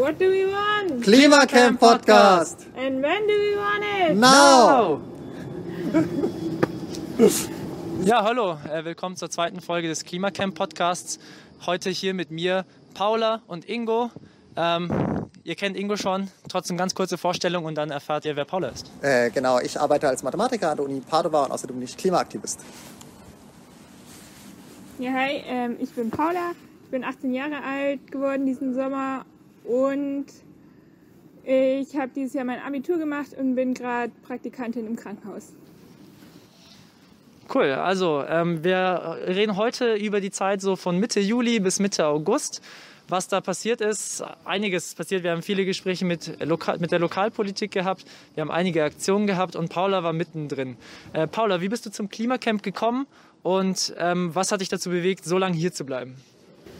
What do we want? Klimacamp Podcast. And when do we want it? Now. Ja, hallo, äh, willkommen zur zweiten Folge des Klimacamp Podcasts. Heute hier mit mir Paula und Ingo. Ähm, ihr kennt Ingo schon, trotzdem ganz kurze Vorstellung und dann erfahrt ihr, wer Paula ist. Äh, genau, ich arbeite als Mathematiker an der Uni Padova und außerdem bin ich Klimaaktivist. Ja, hi, ähm, ich bin Paula. Ich bin 18 Jahre alt geworden diesen Sommer und ich habe dieses Jahr mein Abitur gemacht und bin gerade Praktikantin im Krankenhaus. Cool, also ähm, wir reden heute über die Zeit so von Mitte Juli bis Mitte August. Was da passiert ist, einiges passiert. Wir haben viele Gespräche mit, Lokal mit der Lokalpolitik gehabt, wir haben einige Aktionen gehabt und Paula war mittendrin. Äh, Paula, wie bist du zum Klimacamp gekommen und ähm, was hat dich dazu bewegt, so lange hier zu bleiben?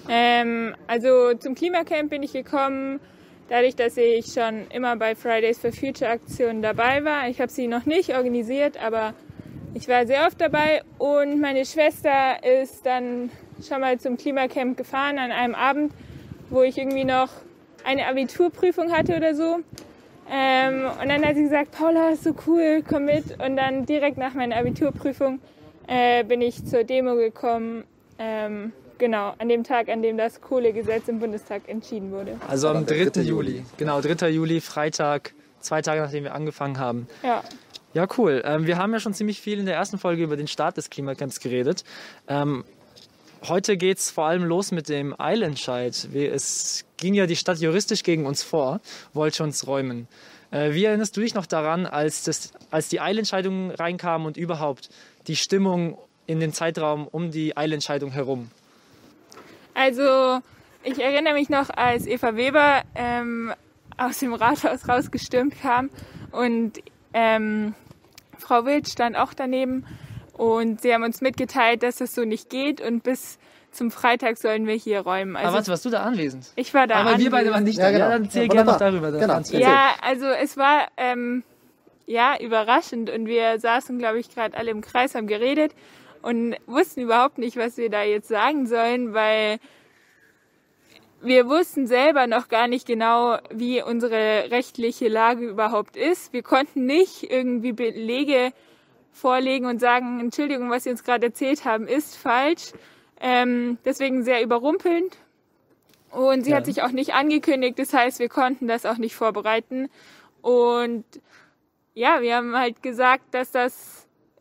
Ähm, also zum Klimacamp bin ich gekommen, dadurch, dass ich schon immer bei Fridays for Future Aktionen dabei war. Ich habe sie noch nicht organisiert, aber ich war sehr oft dabei und meine Schwester ist dann schon mal zum Klimacamp gefahren an einem Abend, wo ich irgendwie noch eine Abiturprüfung hatte oder so. Ähm, und dann hat sie gesagt, Paula, ist so cool, komm mit. Und dann direkt nach meiner Abiturprüfung äh, bin ich zur Demo gekommen. Ähm, genau, an dem Tag, an dem das Kohlegesetz im Bundestag entschieden wurde. Also am der 3. 3. Juli. Genau, 3. Juli, Freitag, zwei Tage nachdem wir angefangen haben. Ja. Ja, cool. Ähm, wir haben ja schon ziemlich viel in der ersten Folge über den Start des Klimacamps geredet. Ähm, heute geht's vor allem los mit dem Eilentscheid. Es ging ja die Stadt juristisch gegen uns vor, wollte uns räumen. Äh, wie erinnerst du dich noch daran, als, das, als die Eilentscheidung reinkam und überhaupt die Stimmung in den Zeitraum um die Eilentscheidung herum? Also, ich erinnere mich noch, als Eva Weber ähm, aus dem Rathaus rausgestürmt kam und ähm, Frau Wild stand auch daneben und sie haben uns mitgeteilt, dass es so nicht geht und bis zum Freitag sollen wir hier räumen. Aber Also, warte, warst du da anwesend? ich war da Aber wir anwesend. beide waren nicht Ja, da. genau. Ja, dann erzähl Ja, gerne noch darüber. Genau. Erzähl. Ja, also es war ähm, ja überraschend und wir saßen, glaube ich, gerade alle im Kreis, haben geredet und wussten überhaupt nicht, was wir da jetzt sagen sollen, weil wir wussten selber noch gar nicht genau, wie unsere rechtliche Lage überhaupt ist. Wir konnten nicht irgendwie Belege vorlegen und sagen, Entschuldigung, was Sie uns gerade erzählt haben, ist falsch. Ähm, deswegen sehr überrumpelnd. Und sie Ja. hat sich auch nicht angekündigt, das heißt, wir konnten das auch nicht vorbereiten. Und ja, wir haben halt gesagt, dass das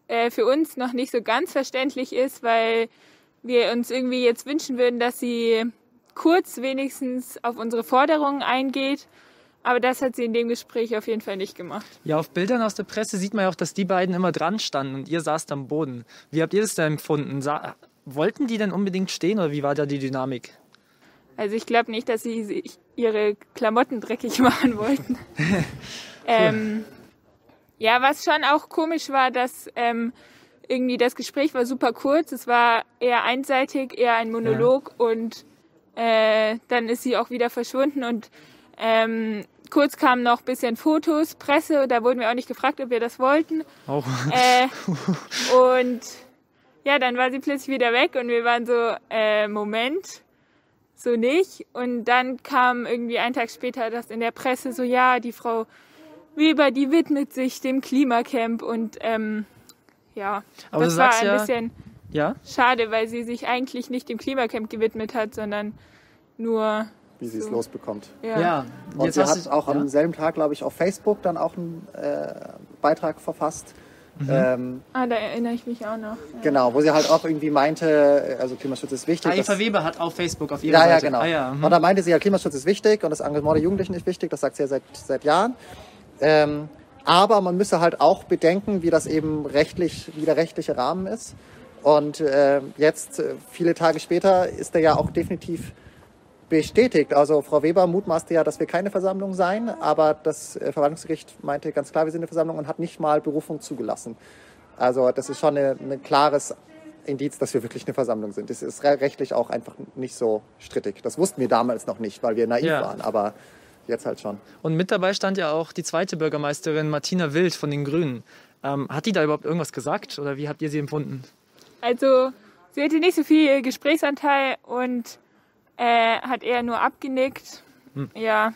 äh, für uns noch nicht so ganz verständlich ist, weil wir uns irgendwie jetzt wünschen würden, dass sie kurz wenigstens auf unsere Forderungen eingeht. Aber das hat sie in dem Gespräch auf jeden Fall nicht gemacht. Ja, auf Bildern aus der Presse sieht man ja auch, dass die beiden immer dran standen und ihr saßt am Boden. Wie habt ihr das denn empfunden? Sa wollten die denn unbedingt stehen oder wie war da die Dynamik? Also ich glaube nicht, dass sie sich ihre Klamotten dreckig machen wollten. ähm, ja, was schon auch komisch war, dass ähm, irgendwie das Gespräch war super kurz. Es war eher einseitig, eher ein Monolog und äh, dann ist sie auch wieder verschwunden und ähm, kurz kamen noch bisschen Fotos, Presse, da wurden wir auch nicht gefragt, ob wir das wollten. Oh. Äh, und ja, dann war sie plötzlich wieder weg und wir waren so, äh, Moment, so nicht. Und dann kam irgendwie einen Tag später das in der Presse so, ja, die Frau Weber, die widmet sich dem Klimacamp und ähm, ja, Aber das war ein ja- bisschen Ja? schade, weil sie sich eigentlich nicht dem Klimacamp gewidmet hat, sondern nur, Wie sie es So. losbekommt. ja. Und Jetzt sie hat auch ja? am selben Tag, glaube ich, auf Facebook dann auch einen äh, Beitrag verfasst. Mhm. Ähm, Ah, da erinnere ich mich auch noch. Ja. genau, wo sie halt auch irgendwie meinte, also Klimaschutz ist wichtig. Eva dass- Weber hat auf Facebook auf ihrer Ja, ja, Seite. genau. Ah, ja, mhm. Und da meinte sie ja, Klimaschutz ist wichtig und das Engagement der Jugendlichen ist wichtig, das sagt sie ja seit, seit Jahren. Ähm, aber man müsse halt auch bedenken, wie das eben rechtlich, wie der rechtliche Rahmen ist. Und äh, jetzt, viele Tage später, ist er ja auch definitiv bestätigt. Also Frau Weber mutmaßte ja, dass wir keine Versammlung seien, aber das äh, Verwaltungsgericht meinte ganz klar, wir sind eine Versammlung und hat nicht mal Berufung zugelassen. Also das ist schon ein klares Indiz, dass wir wirklich eine Versammlung sind. Das ist re- rechtlich auch einfach nicht so strittig. Das wussten wir damals noch nicht, weil wir naiv Ja. waren, aber jetzt halt schon. Und mit dabei stand ja auch die zweite Bürgermeisterin Martina Wild von den Grünen. Ähm, hat die da überhaupt irgendwas gesagt oder wie habt ihr sie empfunden? Also sie hatte nicht so viel Gesprächsanteil und äh, hat eher nur abgenickt. Ja,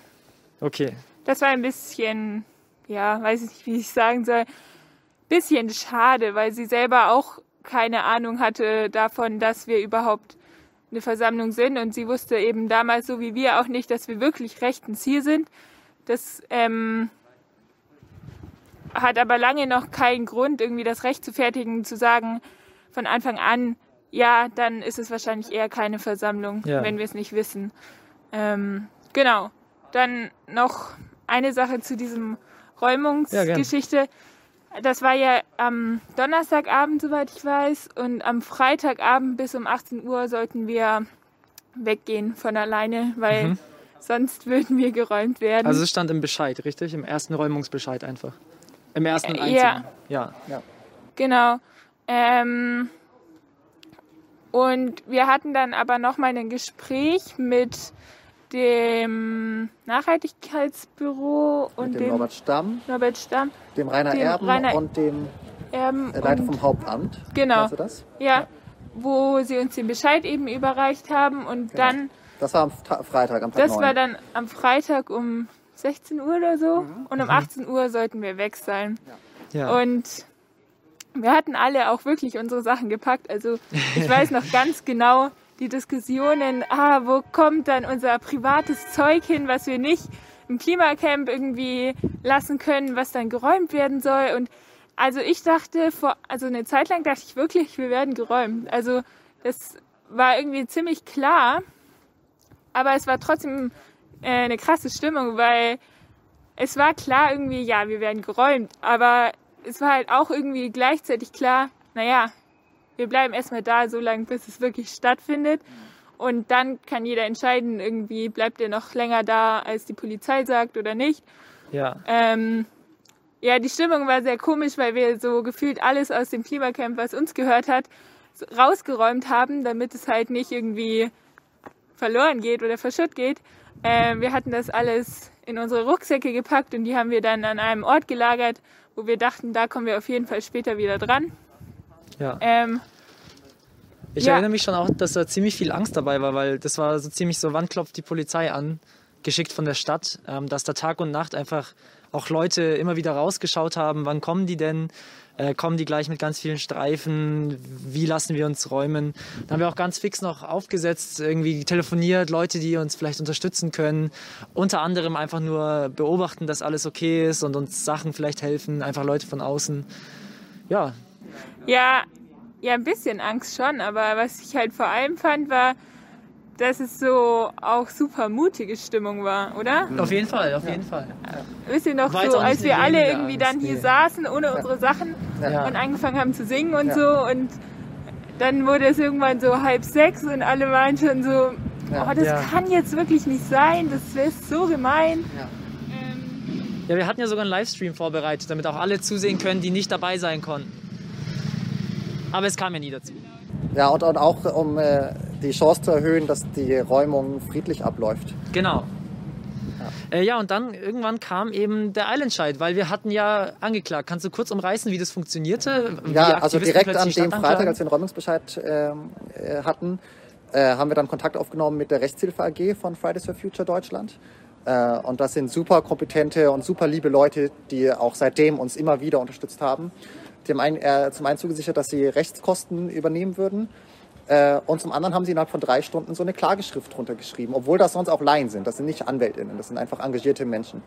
Okay. Das war ein bisschen, ja, weiß ich nicht, wie ich sagen soll, bisschen schade, weil sie selber auch keine Ahnung hatte davon, dass wir überhaupt eine Versammlung sind und sie wusste eben damals so wie wir auch nicht, dass wir wirklich rechtens hier sind. Das ähm, hat aber lange noch keinen Grund, irgendwie das Recht zu fertigen, zu sagen von Anfang an, ja, dann ist es wahrscheinlich eher keine Versammlung, Ja. wenn wir es nicht wissen. Ähm, genau. Dann noch eine Sache zu diesem Räumungsgeschichte. Das war ja am Donnerstagabend, soweit ich weiß, und am Freitagabend bis um 18 Uhr sollten wir weggehen von alleine, weil sonst würden wir geräumt werden. Also es stand im Bescheid, richtig? Im ersten Räumungsbescheid einfach. Im ersten und Äh, einzigen. ja. Ja. Genau. Ähm, und wir hatten dann aber nochmal ein Gespräch mit dem Nachhaltigkeitsbüro und Mit dem dem Norbert Stamm, Norbert Stamm, dem Rainer Dem Erben Rainer und dem Erben äh, Leiter und, vom Hauptamt. Genau. Du das? ja, wo sie uns den Bescheid eben überreicht haben und Genau. dann, Das war am Ta Freitag, am Tag das 9. war dann am Freitag um 16 Uhr oder so Mhm. und um 18 Uhr sollten wir weg sein. ja. Und wir hatten alle auch wirklich unsere Sachen gepackt. Also ich weiß noch ganz genau die Diskussionen, ah, wo kommt dann unser privates Zeug hin, was wir nicht im Klimacamp irgendwie lassen können, was dann geräumt werden soll. Und also ich dachte, vor, also eine Zeit lang dachte ich wirklich, wir werden geräumt. Also das war irgendwie ziemlich klar, aber es war trotzdem äh, eine krasse Stimmung, weil es war klar irgendwie, ja, wir werden geräumt, aber es war halt auch irgendwie gleichzeitig klar, naja, wir bleiben erstmal da, so lange, bis es wirklich stattfindet. Und dann kann jeder entscheiden, irgendwie bleibt er noch länger da, als die Polizei sagt oder nicht. ja. Ähm, ja, die Stimmung war sehr komisch, weil wir so gefühlt alles aus dem Klimacamp, was uns gehört hat, rausgeräumt haben, damit es halt nicht irgendwie verloren geht oder verschütt geht. Ähm, wir hatten das alles in unsere Rucksäcke gepackt und die haben wir dann an einem Ort gelagert, wo wir dachten, da kommen wir auf jeden Fall später wieder dran. Ja. Ähm, Ich Ja. erinnere mich schon auch, dass da ziemlich viel Angst dabei war, weil das war so ziemlich so, wann klopft die Polizei an, geschickt von der Stadt, ähm, dass da Tag und Nacht einfach auch Leute immer wieder rausgeschaut haben, wann kommen die denn, äh, kommen die gleich mit ganz vielen Streifen, wie lassen wir uns räumen. Dann haben wir auch ganz fix noch aufgesetzt, irgendwie telefoniert, Leute, die uns vielleicht unterstützen können, unter anderem einfach nur beobachten, dass alles okay ist und uns Sachen vielleicht helfen, einfach Leute von außen. Ja, Ja, ja, ein bisschen Angst schon, aber was ich halt vor allem fand, war, dass es so auch super mutige Stimmung war, oder? auf jeden Fall, auf jeden Fall. Wisst ihr noch War so, als wir alle irgendwie Angst, dann hier nee. saßen ohne unsere Sachen Ja. und angefangen haben zu singen und Ja. so und dann wurde es irgendwann so halb sechs und alle waren schon so, Ja. oh, das Ja. kann jetzt wirklich nicht sein, das wäre so gemein. Ja. Ähm, Ja, wir hatten ja sogar einen Livestream vorbereitet, damit auch alle zusehen können, die nicht dabei sein konnten. Aber es kam ja nie dazu. Ja, und, und auch um äh, die Chance zu erhöhen, dass die Räumung friedlich abläuft. Genau. Ja. Äh, ja, und dann irgendwann kam eben der Eilentscheid, weil wir hatten ja angeklagt. Kannst du kurz umreißen, wie das funktionierte? Ja, also direkt an dem Freitag, als wir den Räumungsbescheid ähm, äh, hatten, äh, haben wir dann Kontakt aufgenommen mit der Rechtshilfe AG von Fridays for Future Deutschland. Äh, und das sind super kompetente und super liebe Leute, die auch seitdem uns immer wieder unterstützt haben. Die haben einen, äh, zum einen zugesichert, dass sie Rechtskosten übernehmen würden. Äh, und zum anderen haben sie innerhalb von drei Stunden so eine Klageschrift runtergeschrieben, obwohl das sonst auch Laien sind. Das sind nicht AnwältInnen, das sind einfach engagierte Menschen.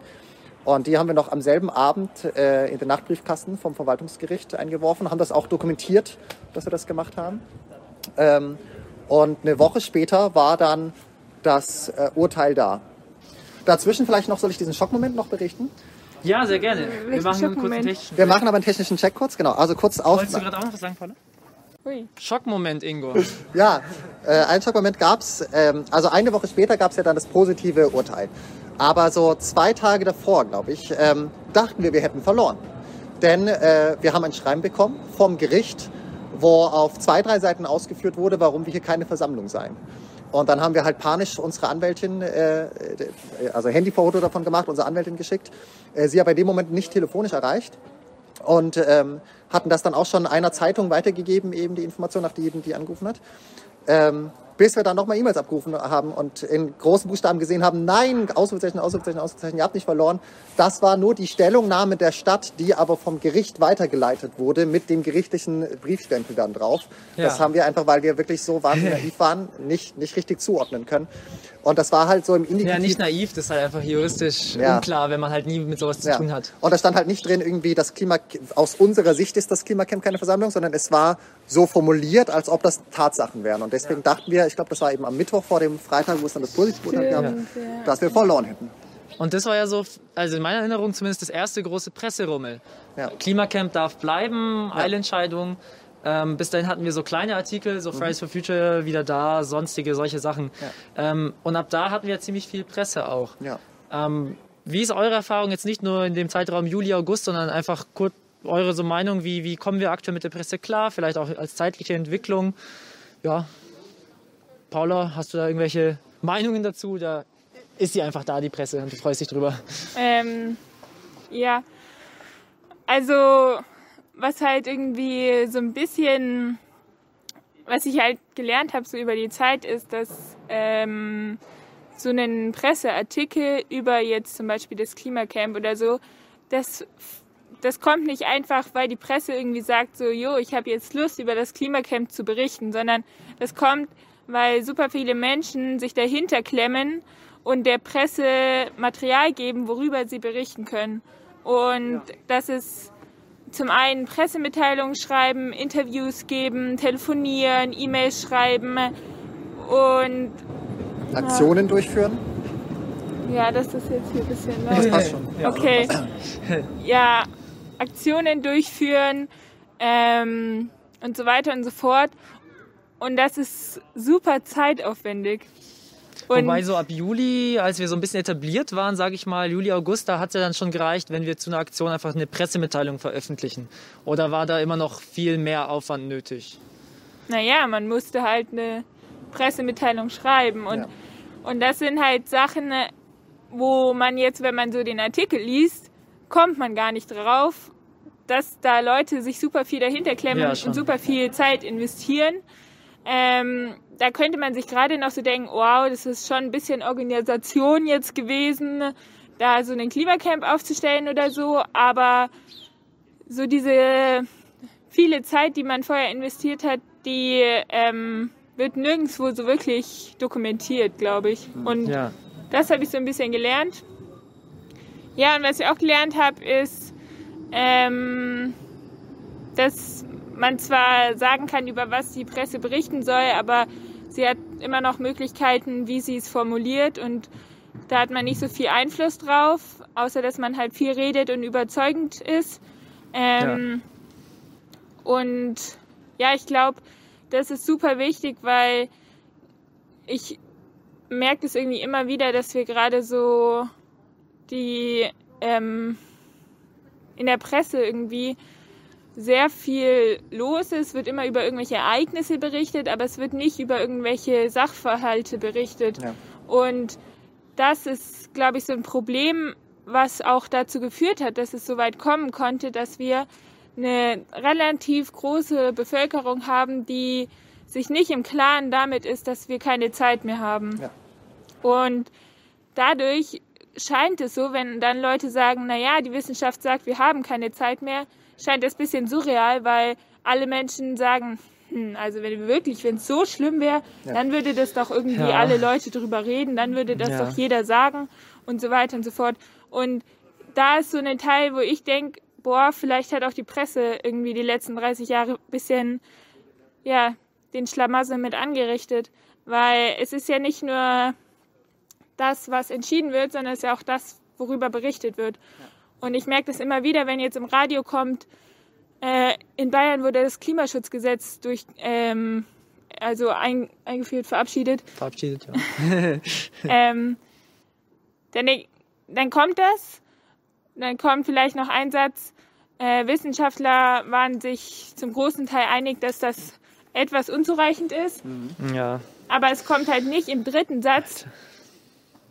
Und die haben wir noch am selben Abend äh, in den Nachtbriefkasten vom Verwaltungsgericht eingeworfen, haben das auch dokumentiert, dass wir das gemacht haben. Ähm, und eine Woche später war dann das äh, Urteil da. Dazwischen vielleicht noch, soll ich diesen Schockmoment noch berichten? Ja, sehr gerne. Wir Welchen machen einen kurzen technischen. Wir machen aber einen technischen Check kurz, genau. Also kurz auf. Wolltest du gerade auch noch was sagen, Paula? ui. Schockmoment, Ingo. Ja, äh, einen Schockmoment gab's. Ähm, also eine Woche später gab's ja dann das positive Urteil. Aber so zwei Tage davor, glaube ich, ähm, dachten wir, wir hätten verloren. Denn äh, wir haben ein Schreiben bekommen vom Gericht, wo auf zwei, drei Seiten ausgeführt wurde, warum wir hier keine Versammlung seien. Und dann haben wir halt panisch unsere Anwältin, äh, also Handyfoto davon gemacht, unsere Anwältin geschickt. Äh, sie aber in dem Moment nicht telefonisch erreicht und ähm, hatten das dann auch schon einer Zeitung weitergegeben, eben die Information, nach die, die angerufen hat. Ähm, bis wir dann nochmal E-Mails abgerufen haben und in großen Buchstaben gesehen haben, nein, Ausrufezeichen, Ausrufezeichen, Ausrufezeichen, ihr habt nicht verloren. Das war nur die Stellungnahme der Stadt, die aber vom Gericht weitergeleitet wurde mit dem gerichtlichen Briefstempel dann drauf. Ja. Das haben wir einfach, weil wir wirklich so wahnsinnig naiv waren, nicht, nicht richtig zuordnen können. Und das war halt so im Indikativ. Ja, nicht naiv, das ist halt einfach juristisch Ja. unklar, wenn man halt nie mit sowas zu Ja. tun hat. Und da stand halt nicht drin, irgendwie das Klima, aus unserer Sicht ist das Klimacamp keine Versammlung, sondern es war so formuliert, als ob das Tatsachen wären. Und deswegen dachten wir, ich glaube, das war eben am Mittwoch vor dem Freitag, wo es dann das Positivurteil gab, ja. dass wir verloren hätten. Und das war ja so, also in meiner Erinnerung zumindest das erste große Presserummel. Ja. Klimacamp darf bleiben, Eilentscheidung. Ähm, bis dahin hatten wir so kleine Artikel, so Fridays for Future wieder da, sonstige solche Sachen. Ähm, und ab da hatten wir ziemlich viel Presse auch. Ja. Ähm, wie ist eure Erfahrung jetzt nicht nur in dem Zeitraum Juli, August, sondern einfach kurz eure so Meinung, wie, wie kommen wir aktuell mit der Presse klar, vielleicht auch als zeitliche Entwicklung? Ja, Paula, hast du da irgendwelche Meinungen dazu? Da ist sie einfach da, die Presse, und du freust dich drüber. Ähm, ja, also was halt irgendwie so ein bisschen, was ich halt gelernt habe so über die Zeit, ist, dass ähm, so einen Presseartikel über jetzt zum Beispiel das Klimacamp oder so, das, das kommt nicht einfach, weil die Presse irgendwie sagt so, jo, ich habe jetzt Lust über das Klimacamp zu berichten, sondern das kommt, weil super viele Menschen sich dahinter klemmen und der Presse Material geben, worüber sie berichten können. Und das ist zum einen Pressemitteilungen schreiben, Interviews geben, telefonieren, E-Mails schreiben und Aktionen durchführen. ja, das ist jetzt hier ein bisschen Das laut. passt schon. Okay. Ja, Aktionen durchführen ähm, und so weiter und so fort. Und das ist super zeitaufwendig. Und Wobei so ab Juli, als wir so ein bisschen etabliert waren, sage ich mal, Juli, August, da hat es ja dann schon gereicht, wenn wir zu einer Aktion einfach eine Pressemitteilung veröffentlichen. Oder war da immer noch viel mehr Aufwand nötig? naja, man musste halt eine Pressemitteilung schreiben. Und, Ja. und das sind halt Sachen, äh, wo man jetzt, wenn man so den Artikel liest, kommt man gar nicht drauf, dass da Leute sich super viel dahinter klemmen Ja, und super viel Zeit investieren. Ähm, da könnte man sich gerade noch so denken, wow, das ist schon ein bisschen Organisation jetzt gewesen, da so einen Klimacamp aufzustellen oder so, aber so diese viele Zeit, die man vorher investiert hat, die ähm, wird nirgendwo so wirklich dokumentiert, glaube ich. Und Ja. das habe ich so ein bisschen gelernt. Ja, und was ich auch gelernt habe, ist, ähm, dass man zwar sagen kann, über was die Presse berichten soll, aber sie hat immer noch Möglichkeiten, wie sie es formuliert und da hat man nicht so viel Einfluss drauf, außer dass man halt viel redet und überzeugend ist. Ähm, Und ja, ich glaube, das ist super wichtig, weil ich merke es irgendwie immer wieder, dass wir gerade so die ähm, in der Presse irgendwie sehr viel los ist, wird immer über irgendwelche Ereignisse berichtet, aber es wird nicht über irgendwelche Sachverhalte berichtet. Ja. Und das ist, glaube ich, so ein Problem, was auch dazu geführt hat, dass es so weit kommen konnte, dass wir eine relativ große Bevölkerung haben, die sich nicht im Klaren damit ist, dass wir keine Zeit mehr haben. Ja. Und dadurch scheint es so, wenn dann Leute sagen, na ja, die Wissenschaft sagt, wir haben keine Zeit mehr, scheint das ein bisschen surreal, weil alle Menschen sagen, hm, also wenn wirklich, wenn es so schlimm wäre, Ja. dann würde das doch irgendwie Ja. alle Leute drüber reden, dann würde das Ja. doch jeder sagen und so weiter und so fort. Und da ist so ein Teil, wo ich denke, boah, vielleicht hat auch die Presse irgendwie die letzten 30 Jahre ein bisschen, ja, den Schlamassel mit angerichtet. Weil es ist ja nicht nur das, was entschieden wird, sondern es ist ja auch das, worüber berichtet wird. Und ich merke das immer wieder, wenn jetzt im Radio kommt, äh, in Bayern wurde das Klimaschutzgesetz durch, ähm, also ein, eingeführt, verabschiedet. Verabschiedet, ja. ähm, dann, dann kommt das, dann kommt vielleicht noch ein Satz, äh, Wissenschaftler waren sich zum großen Teil einig, dass das etwas unzureichend ist, ja. aber es kommt halt nicht im dritten Satz.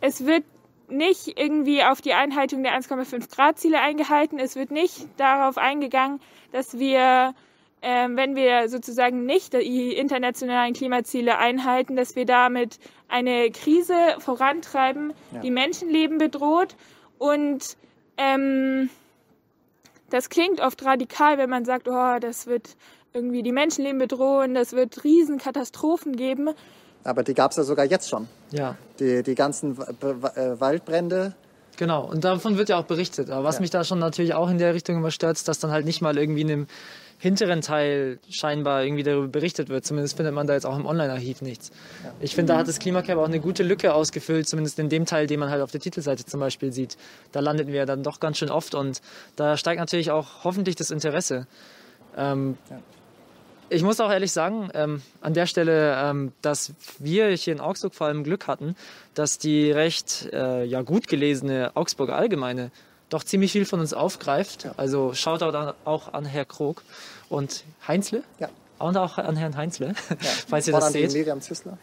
Es wird nicht irgendwie auf die Einhaltung der 1,5 Grad Ziele eingehalten. Es wird nicht darauf eingegangen, dass wir ähm, wenn wir sozusagen nicht die internationalen Klimaziele einhalten, dass wir damit eine Krise vorantreiben, Ja. die Menschenleben bedroht. Und ähm, das klingt oft radikal, wenn man sagt, oh, das wird irgendwie die Menschenleben bedrohen, das wird Riesenkatastrophen geben. Aber die gab es ja sogar jetzt schon. Ja, Die, die ganzen äh, Waldbrände. Genau, und davon wird ja auch berichtet. Aber was Ja. mich da schon natürlich auch in der Richtung immer stört, ist, dass dann halt nicht mal irgendwie in dem hinteren Teil scheinbar irgendwie darüber berichtet wird. Zumindest findet man da jetzt auch im Online-Archiv nichts. Ich finde, da hat das Klimacamp auch eine gute Lücke ausgefüllt, zumindest in dem Teil, den man halt auf der Titelseite zum Beispiel sieht. Da landeten wir dann doch ganz schön oft und da steigt natürlich auch hoffentlich das Interesse. Ähm, Ja. Ich muss auch ehrlich sagen, ähm, an der Stelle, ähm, dass wir hier in Augsburg vor allem Glück hatten, dass die recht äh, ja, gut gelesene Augsburger Allgemeine doch ziemlich viel von uns aufgreift. Also Shoutout an, auch an Herr Krog und Heinzle. Ja. Und auch an Herrn Heinzle, Ja. falls ihr Von das seht. Miriam Züssler.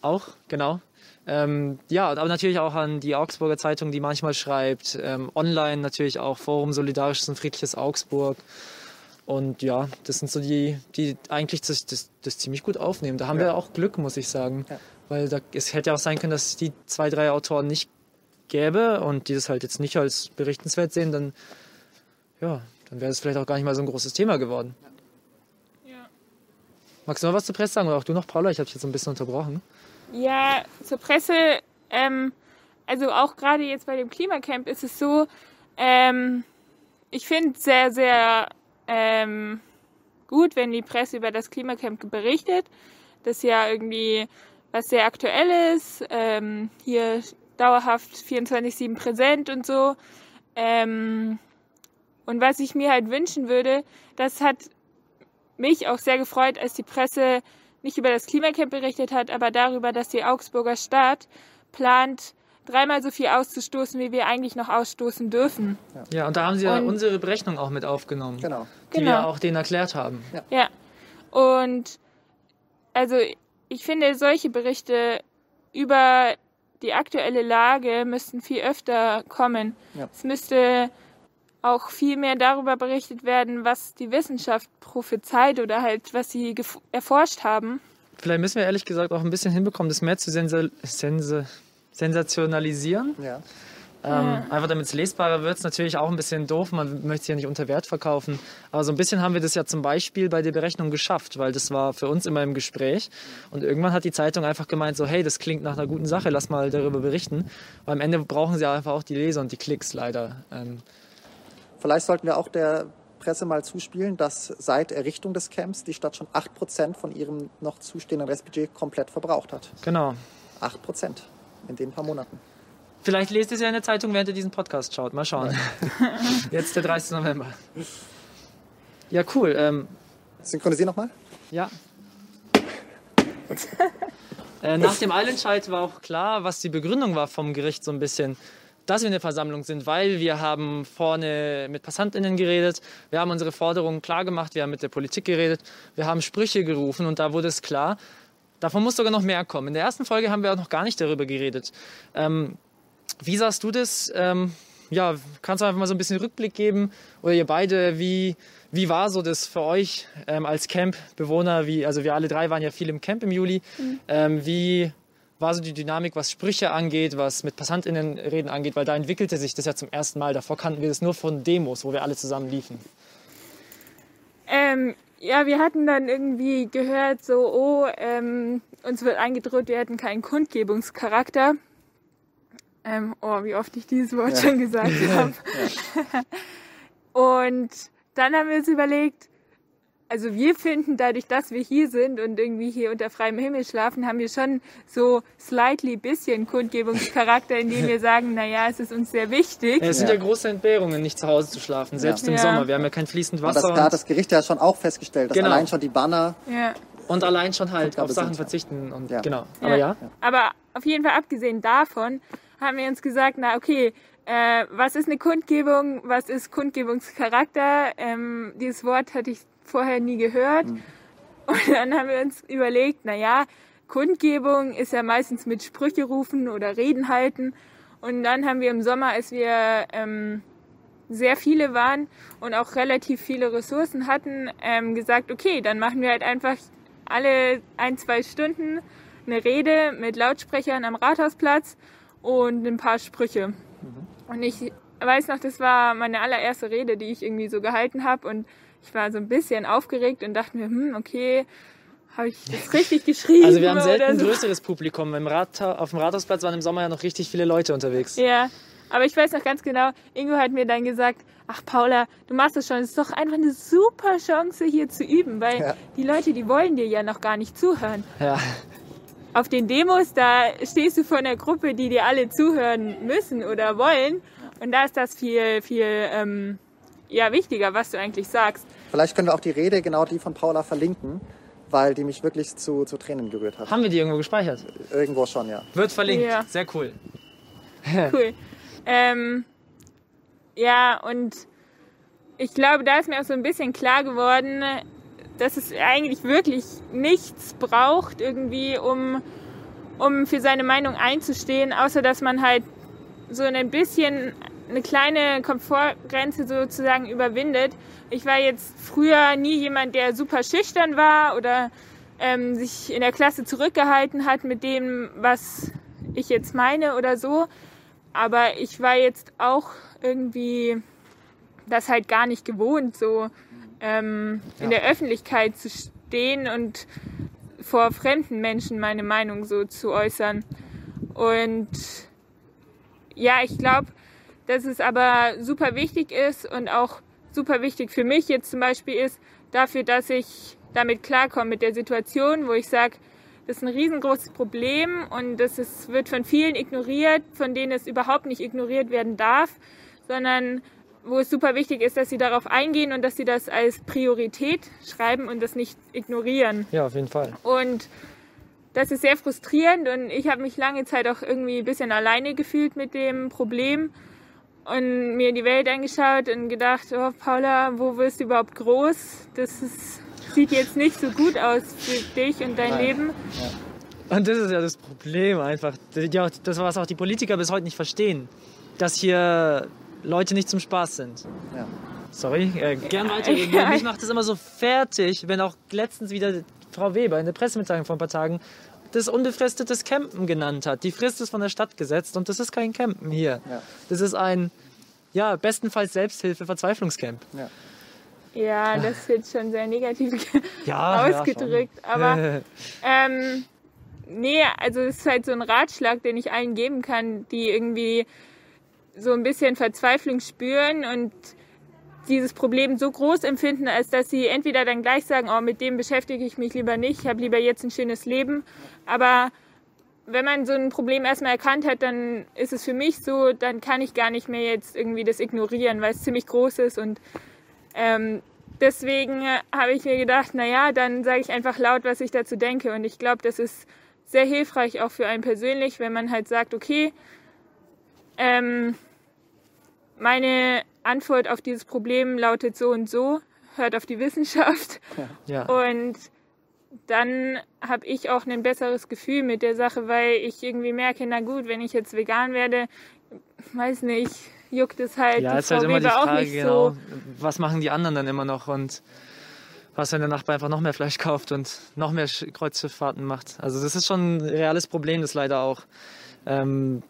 Auch, genau. Ähm, ja, aber natürlich auch an die Augsburger Zeitung, die manchmal schreibt. Ähm, online natürlich auch Forum Solidarisches und Friedliches Augsburg. Und ja, das sind so die, die eigentlich das, das, das ziemlich gut aufnehmen. Da haben Ja. wir auch Glück, muss ich sagen. Ja. Weil da, es hätte ja auch sein können, dass es die zwei, drei Autoren nicht gäbe und die das halt jetzt nicht als berichtenswert sehen, dann, ja, dann wäre es vielleicht auch gar nicht mal so ein großes Thema geworden. Ja. Magst du noch was zur Presse sagen? Oder auch du noch, Paula? Ich habe dich jetzt so ein bisschen unterbrochen. Ja, zur Presse, ähm, also auch gerade jetzt bei dem Klimacamp ist es so, ähm, ich finde sehr, sehr ähm, gut, wenn die Presse über das Klimacamp berichtet. Das ist ja irgendwie was sehr Aktuelles, ähm, hier dauerhaft 24-7 präsent und so. Ähm, und was ich mir halt wünschen würde, das hat mich auch sehr gefreut, als die Presse nicht über das Klimacamp berichtet hat, aber darüber, dass die Augsburger Stadt plant, dreimal so viel auszustoßen, wie wir eigentlich noch ausstoßen dürfen. Ja, und da haben sie ja Und- unsere Berechnung auch mit aufgenommen, Genau. die Genau. wir auch denen erklärt haben. Ja. Und also ich finde, solche Berichte über die aktuelle Lage müssten viel öfter kommen. Ja. Es müsste auch viel mehr darüber berichtet werden, was die Wissenschaft prophezeit oder halt was sie erforscht haben. Vielleicht müssen wir ehrlich gesagt auch ein bisschen hinbekommen, das mehr zu sensa sensa sensationalisieren. Ja. Ähm, einfach damit es lesbarer wird, ist natürlich auch ein bisschen doof. Man möchte es ja nicht unter Wert verkaufen. Aber so ein bisschen haben wir das ja zum Beispiel bei der Berechnung geschafft, weil das war für uns immer im Gespräch. Und irgendwann hat die Zeitung einfach gemeint, so hey, das klingt nach einer guten Sache, lass mal darüber berichten. Weil am Ende brauchen sie einfach auch die Leser und die Klicks leider. Ähm, Vielleicht sollten wir auch der Presse mal zuspielen, dass seit Errichtung des Camps die Stadt schon 8% von ihrem noch zustehenden Restbudget komplett verbraucht hat. genau. 8% in den paar Monaten. Vielleicht lest ihr es ja in der Zeitung, während ihr diesen Podcast schaut. Mal schauen. Jetzt der 30. November. Ja, cool. Ähm, Synchronisier nochmal. Ja. äh, nach dem Eilentscheid war auch klar, was die Begründung war vom Gericht so ein bisschen, dass wir eine Versammlung sind, weil wir haben vorne mit PassantInnen geredet, wir haben unsere Forderungen klar gemacht, wir haben mit der Politik geredet, wir haben Sprüche gerufen und da wurde es klar, davon muss sogar noch mehr kommen. In der ersten Folge haben wir auch noch gar nicht darüber geredet. Ähm, wie sahst du das? Ähm, ja, kannst du einfach mal so ein bisschen Rückblick geben? Oder ihr beide, wie, wie war so das für euch ähm, als Camp-Bewohner? Wie, also wir alle drei waren ja viel im Camp im Juli. Ähm, wie war so die Dynamik, was Sprüche angeht, was mit PassantInnen reden angeht? Weil da entwickelte sich das ja zum ersten Mal. Davor kannten wir das nur von Demos, wo wir alle zusammen liefen. Ähm, ja, wir hatten dann irgendwie gehört, so, oh, ähm, uns wird eingedroht, wir hätten keinen Kundgebungscharakter. Ähm, oh, wie oft ich dieses Wort Ja. schon gesagt habe. Und dann haben wir uns überlegt, also wir finden dadurch, dass wir hier sind und irgendwie hier unter freiem Himmel schlafen, haben wir schon so slightly bisschen Kundgebungscharakter, indem wir sagen, naja, es ist uns sehr wichtig. Es sind Ja. ja große Entbehrungen, nicht zu Hause zu schlafen, selbst im Ja. Sommer. Wir haben ja kein fließend Und das, Wasser da hat und, das Gericht ja schon auch festgestellt, dass Genau. allein schon die Banner Ja. und allein schon halt auf Sachen sind. verzichten. Und, Ja. Genau. Aber ja. Aber auf jeden Fall abgesehen davon haben wir uns gesagt, na okay, äh, was ist eine Kundgebung, was ist Kundgebungscharakter? Ähm, dieses Wort hatte ich vorher nie gehört. Und dann haben wir uns überlegt, na ja, Kundgebung ist ja meistens mit Sprüche rufen oder Reden halten. Und dann haben wir im Sommer, als wir ähm, sehr viele waren und auch relativ viele Ressourcen hatten, ähm, gesagt, okay, dann machen wir halt einfach alle ein, zwei Stunden eine Rede mit Lautsprechern am Rathausplatz und ein paar Sprüche. Mhm. Und ich weiß noch, das war meine allererste Rede, die ich irgendwie so gehalten habe und ich war so ein bisschen aufgeregt und dachte mir, hm, okay, habe ich das richtig geschrieben? Also wir haben selten ein so. größeres Publikum. Im Ratha auf dem Rathausplatz waren im Sommer ja noch richtig viele Leute unterwegs. Ja, aber ich weiß noch ganz genau, Ingo hat mir dann gesagt, ach Paula, du machst es schon, es ist doch einfach eine super Chance hier zu üben, weil Ja. die Leute, die wollen dir ja noch gar nicht zuhören. Ja. Auf den Demos, da stehst du vor einer Gruppe, die dir alle zuhören müssen oder wollen und da ist das viel, viel ähm, ja, wichtiger, was du eigentlich sagst. Vielleicht können wir auch die Rede, genau die von Paula, verlinken, weil die mich wirklich zu, zu Tränen gerührt hat. Haben wir die irgendwo gespeichert? Irgendwo schon, ja. Wird verlinkt. Ja. Sehr cool. Cool. ähm, ja, und ich glaube, da ist mir auch so ein bisschen klar geworden, dass es eigentlich wirklich nichts braucht, irgendwie, um, um für seine Meinung einzustehen, außer dass man halt so ein bisschen eine kleine Komfortgrenze sozusagen überwindet. Ich war jetzt früher nie jemand, der super schüchtern war oder ähm, sich in der Klasse zurückgehalten hat mit dem, was ich jetzt meine oder so. Aber ich war jetzt auch irgendwie das halt gar nicht gewohnt, so ähm, in der Öffentlichkeit zu stehen und vor fremden Menschen meine Meinung so zu äußern. Und ja, ich glaube, dass es aber super wichtig ist und auch super wichtig für mich jetzt zum Beispiel ist, dafür, dass ich damit klarkomme mit der Situation, wo ich sage, das ist ein riesengroßes Problem und das ist, wird von vielen ignoriert, von denen es überhaupt nicht ignoriert werden darf, sondern wo es super wichtig ist, dass sie darauf eingehen und dass sie das als Priorität schreiben und das nicht ignorieren. Ja, auf jeden Fall. Und das ist sehr frustrierend und ich habe mich lange Zeit auch irgendwie ein bisschen alleine gefühlt mit dem Problem und mir die Welt angeschaut und gedacht, oh Paula, wo wirst du überhaupt groß? Das ist, sieht jetzt nicht so gut aus für dich und dein Nein. Leben. Und das ist ja das Problem einfach. Ja, das, was auch die Politiker bis heute nicht verstehen. Dass hier Leute nicht zum Spaß sind. Ja. Sorry, äh, gern weiter. Ja. Mich macht das immer so fertig, wenn auch letztens wieder Frau Weber in der Pressemitteilung vor ein paar Tagen das unbefristetes Campen genannt hat. Die Frist ist von der Stadt gesetzt und das ist kein Campen hier. Ja. Das ist ein, ja, bestenfalls Selbsthilfe, Verzweiflungscamp. Ja. Ja, das wird schon sehr negativ Ja, ja, ausgedrückt. aber ähm, nee, also es ist halt so ein Ratschlag, den ich allen geben kann, die irgendwie so ein bisschen Verzweiflung spüren und dieses Problem so groß empfinden, als dass sie entweder dann gleich sagen, oh, mit dem beschäftige ich mich lieber nicht, ich habe lieber jetzt ein schönes Leben. Aber wenn man so ein Problem erstmal erkannt hat, dann ist es für mich so, dann kann ich gar nicht mehr jetzt irgendwie das ignorieren, weil es ziemlich groß ist und ähm, deswegen habe ich mir gedacht, naja, dann sage ich einfach laut, was ich dazu denke. Und ich glaube, das ist sehr hilfreich auch für einen persönlich, wenn man halt sagt, okay, ähm, meine Antwort auf dieses Problem lautet so und so, hört auf die Wissenschaft. Ja. Und dann habe ich auch ein besseres Gefühl mit der Sache, weil ich irgendwie merke, na gut, wenn ich jetzt vegan werde, weiß nicht, juckt es halt Ja, ist halt immer die Frage, genau, so. was machen die anderen dann immer noch und was, wenn der Nachbar einfach noch mehr Fleisch kauft und noch mehr Kreuzschifffahrten macht. Also das ist schon ein reales Problem, das leider auch ähm,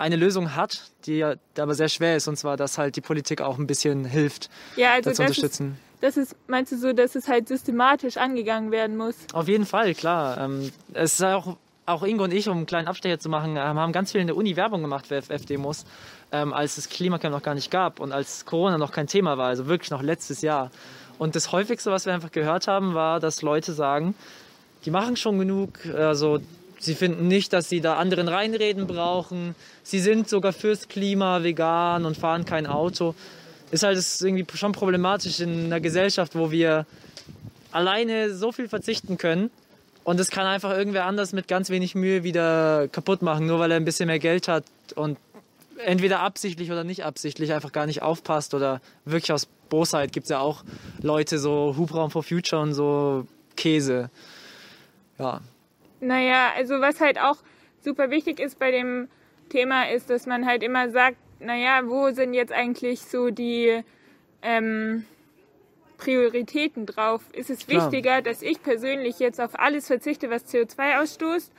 eine Lösung hat, die aber sehr schwer ist, und zwar, dass halt die Politik auch ein bisschen hilft, Ja, also das zu das ist, unterstützen. das ist, meinst du so, dass es halt systematisch angegangen werden muss? Auf jeden Fall, klar. Ähm, es ist auch, auch Ingo und ich, um einen kleinen Abstecher zu machen, ähm, haben ganz viel in der Uni Werbung gemacht für FF-Demos, ähm, als es Klimacamp noch gar nicht gab und als Corona noch kein Thema war, also wirklich noch letztes Jahr. Und das häufigste, was wir einfach gehört haben, war, dass Leute sagen, die machen schon genug, also sie finden nicht, dass sie da anderen reinreden brauchen. Sie sind sogar fürs Klima vegan und fahren kein Auto. Ist halt irgendwie schon problematisch in einer Gesellschaft, wo wir alleine so viel verzichten können und es kann einfach irgendwer anders mit ganz wenig Mühe wieder kaputt machen, nur weil er ein bisschen mehr Geld hat und entweder absichtlich oder nicht absichtlich einfach gar nicht aufpasst oder wirklich aus Bosheit gibt es ja auch Leute, so Hubraum for Future und so Käse. Ja, Naja, also was halt auch super wichtig ist bei dem Thema ist, dass man halt immer sagt, naja, wo sind jetzt eigentlich so die ähm, Prioritäten drauf? Ist es Klar. wichtiger, dass ich persönlich jetzt auf alles verzichte, was CO2 ausstoßt?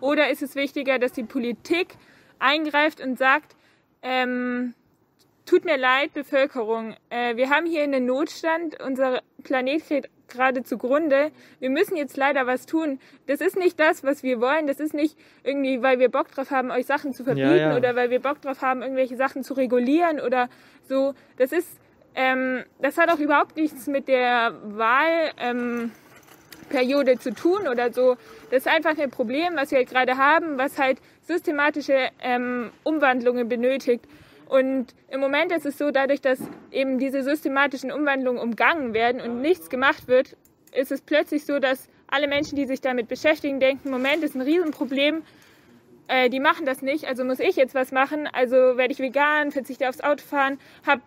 Oder ist es wichtiger, dass die Politik eingreift und sagt, ähm, tut mir leid, Bevölkerung, äh, wir haben hier einen Notstand, unser Planet geht gerade zugrunde. Wir müssen jetzt leider was tun. Das ist nicht das, was wir wollen. Das ist nicht irgendwie, weil wir Bock drauf haben, euch Sachen zu verbieten ja. oder weil wir Bock drauf haben, irgendwelche Sachen zu regulieren oder so. Das ist, ähm, das hat auch überhaupt nichts mit der Wahl. Ähm, Periode zu tun oder so. Das ist einfach ein Problem, was wir halt gerade haben, was halt systematische ähm, Umwandlungen benötigt. Und im Moment ist es so, dadurch, dass eben diese systematischen Umwandlungen umgangen werden und nichts gemacht wird, ist es plötzlich so, dass alle Menschen, die sich damit beschäftigen, denken, Moment, ist ein Riesenproblem, äh, die machen das nicht, also muss ich jetzt was machen, also werde ich vegan, verzichte aufs Autofahren, habe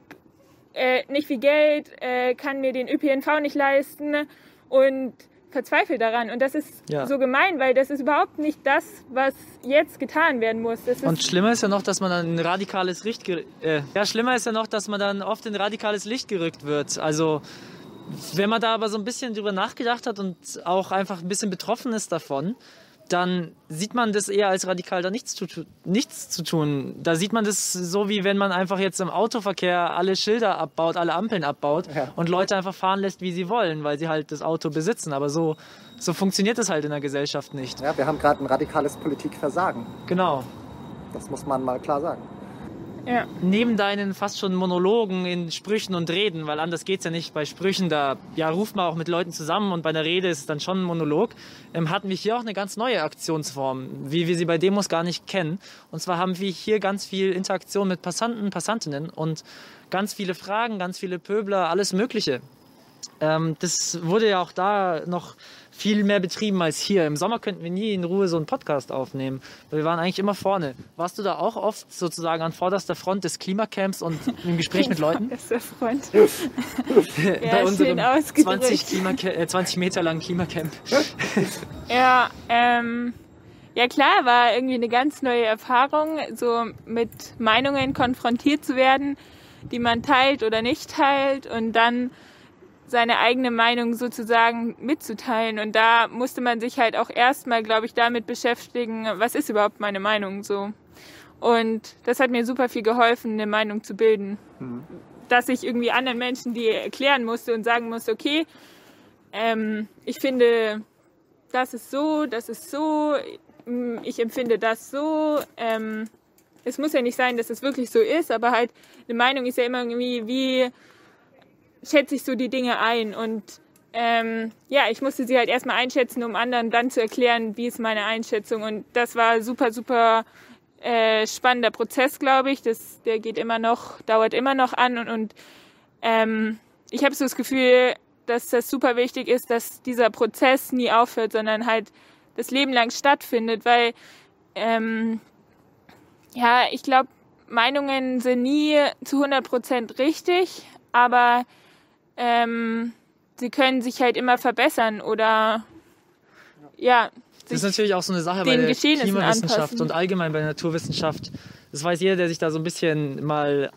äh, nicht viel Geld, äh, kann mir den ÖPNV nicht leisten. Und verzweifle daran. Und das ist Ja. so gemein, weil das ist überhaupt nicht das, was jetzt getan werden muss. Und schlimmer ist ja noch, dass man dann ein radikales Licht, äh, ja schlimmer ist ja noch, dass man dann oft in radikales Licht gerückt wird. Also wenn man da aber so ein bisschen drüber nachgedacht hat und auch einfach ein bisschen betroffen ist davon, dann sieht man das eher als radikal da nichts zu, nichts zu tun. Da sieht man das so, wie wenn man einfach jetzt im Autoverkehr alle Schilder abbaut, alle Ampeln abbaut Ja. und Leute einfach fahren lässt, wie sie wollen, weil sie halt das Auto besitzen. Aber so, so funktioniert es halt in der Gesellschaft nicht. Ja, wir haben gerade ein radikales Politikversagen. Genau. Das muss man mal klar sagen. Ja. neben deinen fast schon Monologen in Sprüchen und Reden, weil anders geht's ja nicht. Bei Sprüchen, da ja, ruft man auch mit Leuten zusammen und bei einer Rede ist es dann schon ein Monolog, ähm, hatten wir hier auch eine ganz neue Aktionsform, wie wir sie bei Demos gar nicht kennen. Und zwar haben wir hier ganz viel Interaktion mit Passanten, Passantinnen und ganz viele Fragen, ganz viele Pöbler, alles Mögliche. Ähm, das wurde ja auch da noch viel mehr betrieben als hier. Im Sommer könnten wir nie in Ruhe so einen Podcast aufnehmen, weil wir waren eigentlich immer vorne. Warst du da auch oft sozusagen an vorderster Front des Klimacamps und im Gespräch mit Leuten? Freund. Bei unserem ausgedrückt. 20, Klimacamp, äh, 20 Meter langen Klimacamp. Ja, ähm, ja klar, war irgendwie eine ganz neue Erfahrung, so mit Meinungen konfrontiert zu werden, die man teilt oder nicht teilt und dann seine eigene Meinung sozusagen mitzuteilen. Und da musste man sich halt auch erstmal, glaube ich, damit beschäftigen, was ist überhaupt meine Meinung so. Und das hat mir super viel geholfen, eine Meinung zu bilden. Dass ich irgendwie anderen Menschen die erklären musste und sagen musste, okay, ähm, ich finde, das ist so, das ist so, mm, ich empfinde das so. Ähm, es muss ja nicht sein, dass es wirklich so ist, aber halt eine Meinung ist ja immer irgendwie, wie schätze ich so die Dinge ein. Und ähm, ja, ich musste sie halt erstmal einschätzen, um anderen dann zu erklären, wie ist meine Einschätzung. Und das war super, super äh, spannender Prozess, glaube ich. Das, der geht immer noch, dauert immer noch an. Und, und ähm, ich habe so das Gefühl, dass das super wichtig ist, dass dieser Prozess nie aufhört, sondern halt das Leben lang stattfindet, weil ähm, ja, ich glaube, Meinungen sind nie zu 100 Prozent richtig, aber ähm, sie können sich halt immer verbessern oder ja, Das ist natürlich auch so eine Sache bei der Klimawissenschaft anpassen. und allgemein bei der Naturwissenschaft. Das weiß jeder, der sich da so ein bisschen mal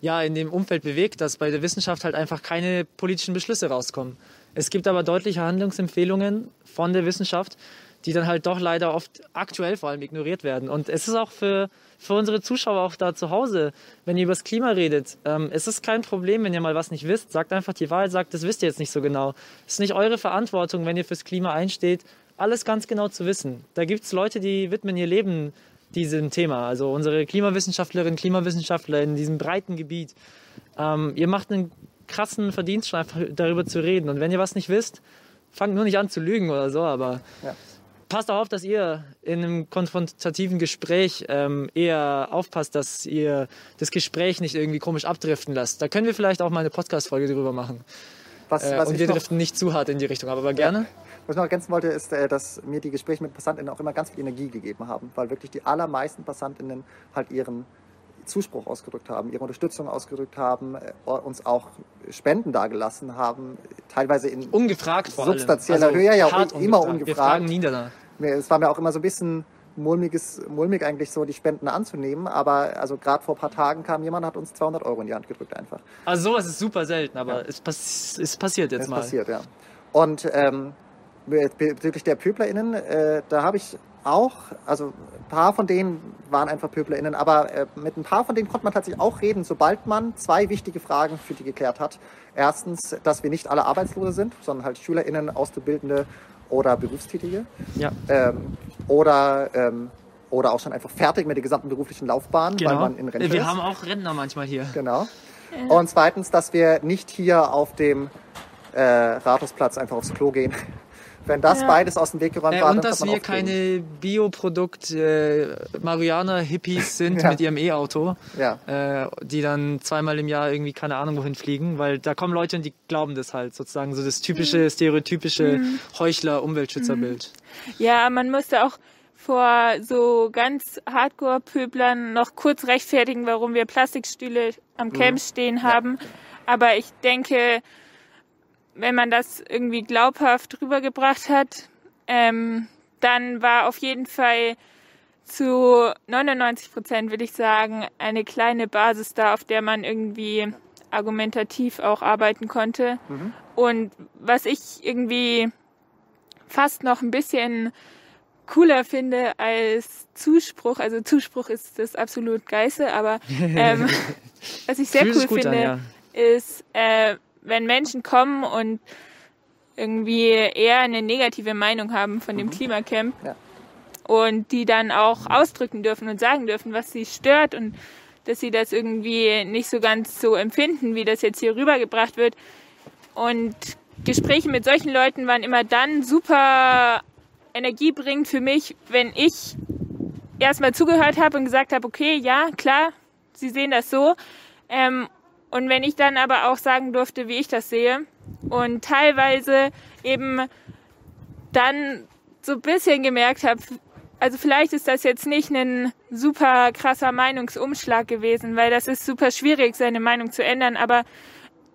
ja, in dem Umfeld bewegt, dass bei der Wissenschaft halt einfach keine politischen Beschlüsse rauskommen. Es gibt aber deutliche Handlungsempfehlungen von der Wissenschaft, die dann halt doch leider oft aktuell vor allem ignoriert werden. Und es ist auch für, für unsere Zuschauer auch da zu Hause, wenn ihr über das Klima redet, ähm, es ist kein Problem, wenn ihr mal was nicht wisst. Sagt einfach die Wahrheit, sagt, das wisst ihr jetzt nicht so genau. Es ist nicht eure Verantwortung, wenn ihr fürs Klima einsteht, alles ganz genau zu wissen. Da gibt es Leute, die widmen ihr Leben diesem Thema. Also unsere Klimawissenschaftlerinnen, Klimawissenschaftler in diesem breiten Gebiet. Ähm, ihr macht einen krassen Verdienst schon einfach darüber zu reden. Und wenn ihr was nicht wisst, fangt nur nicht an zu lügen oder so, aber Ja. Passt auch auf, dass ihr in einem konfrontativen Gespräch ähm, eher aufpasst, dass ihr das Gespräch nicht irgendwie komisch abdriften lasst. Da können wir vielleicht auch mal eine Podcast-Folge drüber machen. Was, Äh, was, und wir driften nicht zu hart in die Richtung, aber, aber gerne. was ich noch ergänzen wollte, ist, äh, dass mir die Gespräche mit PassantInnen auch immer ganz viel Energie gegeben haben, weil wirklich die allermeisten PassantInnen halt ihren Zuspruch ausgedrückt haben, ihre Unterstützung ausgedrückt haben, äh, uns auch Spenden dagelassen haben, teilweise in Ungefragt vor allem. Also Substanzieller Höhe, ja, hart immer Wir ungefragt. fragen nie danach. es war mir auch immer so ein bisschen mulmiges, mulmig eigentlich so, die Spenden anzunehmen. Aber also gerade vor ein paar Tagen kam jemand, hat uns 200 Euro in die Hand gedrückt einfach. Also sowas ist super selten, aber ja. es, pass es passiert jetzt es mal. passiert, ja. Und ähm, bezüglich der PöblerInnen, äh, da habe ich auch, also ein paar von denen waren einfach PöblerInnen, aber äh, mit ein paar von denen konnte man tatsächlich auch reden, sobald man zwei wichtige Fragen für die geklärt hat. Erstens, dass wir nicht alle Arbeitslose sind, sondern halt SchülerInnen, Auszubildende oder Berufstätige. Ja. Ähm, oder, ähm, oder auch schon einfach fertig mit der gesamten beruflichen Laufbahn, genau. weil man in Rente Wir ist. haben auch Rentner manchmal hier. Genau. Und zweitens, dass wir nicht hier auf dem äh, Rathausplatz einfach aufs Klo gehen. Wenn das Ja. beides aus dem Weg geräumt Äh, war, und dass wir aufkriegen. keine Bioprodukt äh, sind Ja. mit ihrem E-Auto, Ja. äh, die dann zweimal im Jahr irgendwie keine Ahnung wohin fliegen, weil da kommen Leute und die glauben das halt sozusagen, so das typische, stereotypische Heuchler-Umweltschützerbild. Ja, man musste auch vor so ganz Hardcore-Pöblern noch kurz rechtfertigen, warum wir Plastikstühle am Camp stehen haben. Aber ich denke, wenn man das irgendwie glaubhaft rübergebracht hat, ähm, dann war auf jeden Fall zu 99 Prozent, würde ich sagen, eine kleine Basis da, auf der man irgendwie argumentativ auch arbeiten konnte. Und was ich irgendwie fast noch ein bisschen cooler finde als Zuspruch. Also Zuspruch ist das absolut Geiste, aber ähm, was ich sehr cool finde, an, ist, äh, wenn Menschen kommen und irgendwie eher eine negative Meinung haben von dem Klimacamp Ja. und die dann auch ausdrücken dürfen und sagen dürfen, was sie stört und dass sie das irgendwie nicht so ganz so empfinden, wie das jetzt hier rübergebracht wird. Und Gespräche mit solchen Leuten waren immer dann super energiebringend für mich, wenn ich erstmal zugehört habe und gesagt habe, okay, ja, klar, Sie sehen das so. Ähm, und wenn ich dann aber auch sagen durfte, wie ich das sehe und teilweise eben dann so ein bisschen gemerkt habe, also vielleicht ist das jetzt nicht ein super krasser Meinungsumschlag gewesen, weil das ist super schwierig, seine Meinung zu ändern, aber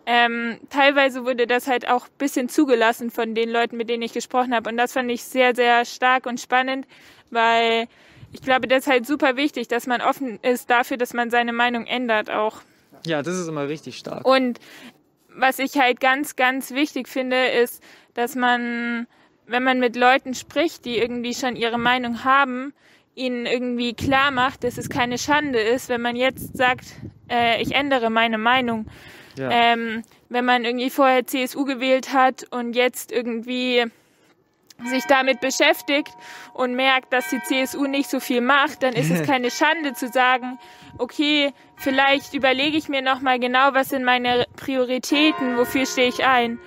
ähm, teilweise wurde das halt auch ein bisschen zugelassen von den Leuten, mit denen ich gesprochen habe. Und das fand ich sehr, sehr stark und spannend, weil ich glaube, das ist halt super wichtig, dass man offen ist dafür, dass man seine Meinung ändert auch. Ja, das ist immer richtig stark. Und was ich halt ganz, ganz wichtig finde, ist, dass man, wenn man mit Leuten spricht, die irgendwie schon ihre Meinung haben, ihnen irgendwie klar macht, dass es keine Schande ist, wenn man jetzt sagt, äh, ich ändere meine Meinung. Ja. Ähm, wenn man irgendwie vorher CSU gewählt hat und jetzt irgendwie sich damit beschäftigt und merkt, dass die CSU nicht so viel macht, dann ist es keine Schande zu sagen, okay, vielleicht überlege ich mir noch mal genau, was sind meine Prioritäten, wofür stehe ich ein.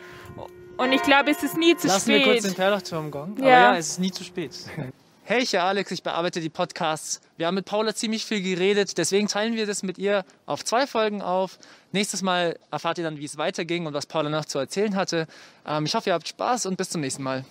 Und ich glaube, es ist nie zu Lassen wir kurz den spät. Perlachturm gong. Aber Ja. ja, es ist nie zu spät. Hey, ich bin Alex, ich bearbeite die Podcasts. Wir haben mit Paula ziemlich viel geredet, deswegen teilen wir das mit ihr auf zwei Folgen auf. Nächstes Mal erfahrt ihr dann, wie es weiterging und was Paula noch zu erzählen hatte. Ähm, ich hoffe, ihr habt Spaß und bis zum nächsten Mal.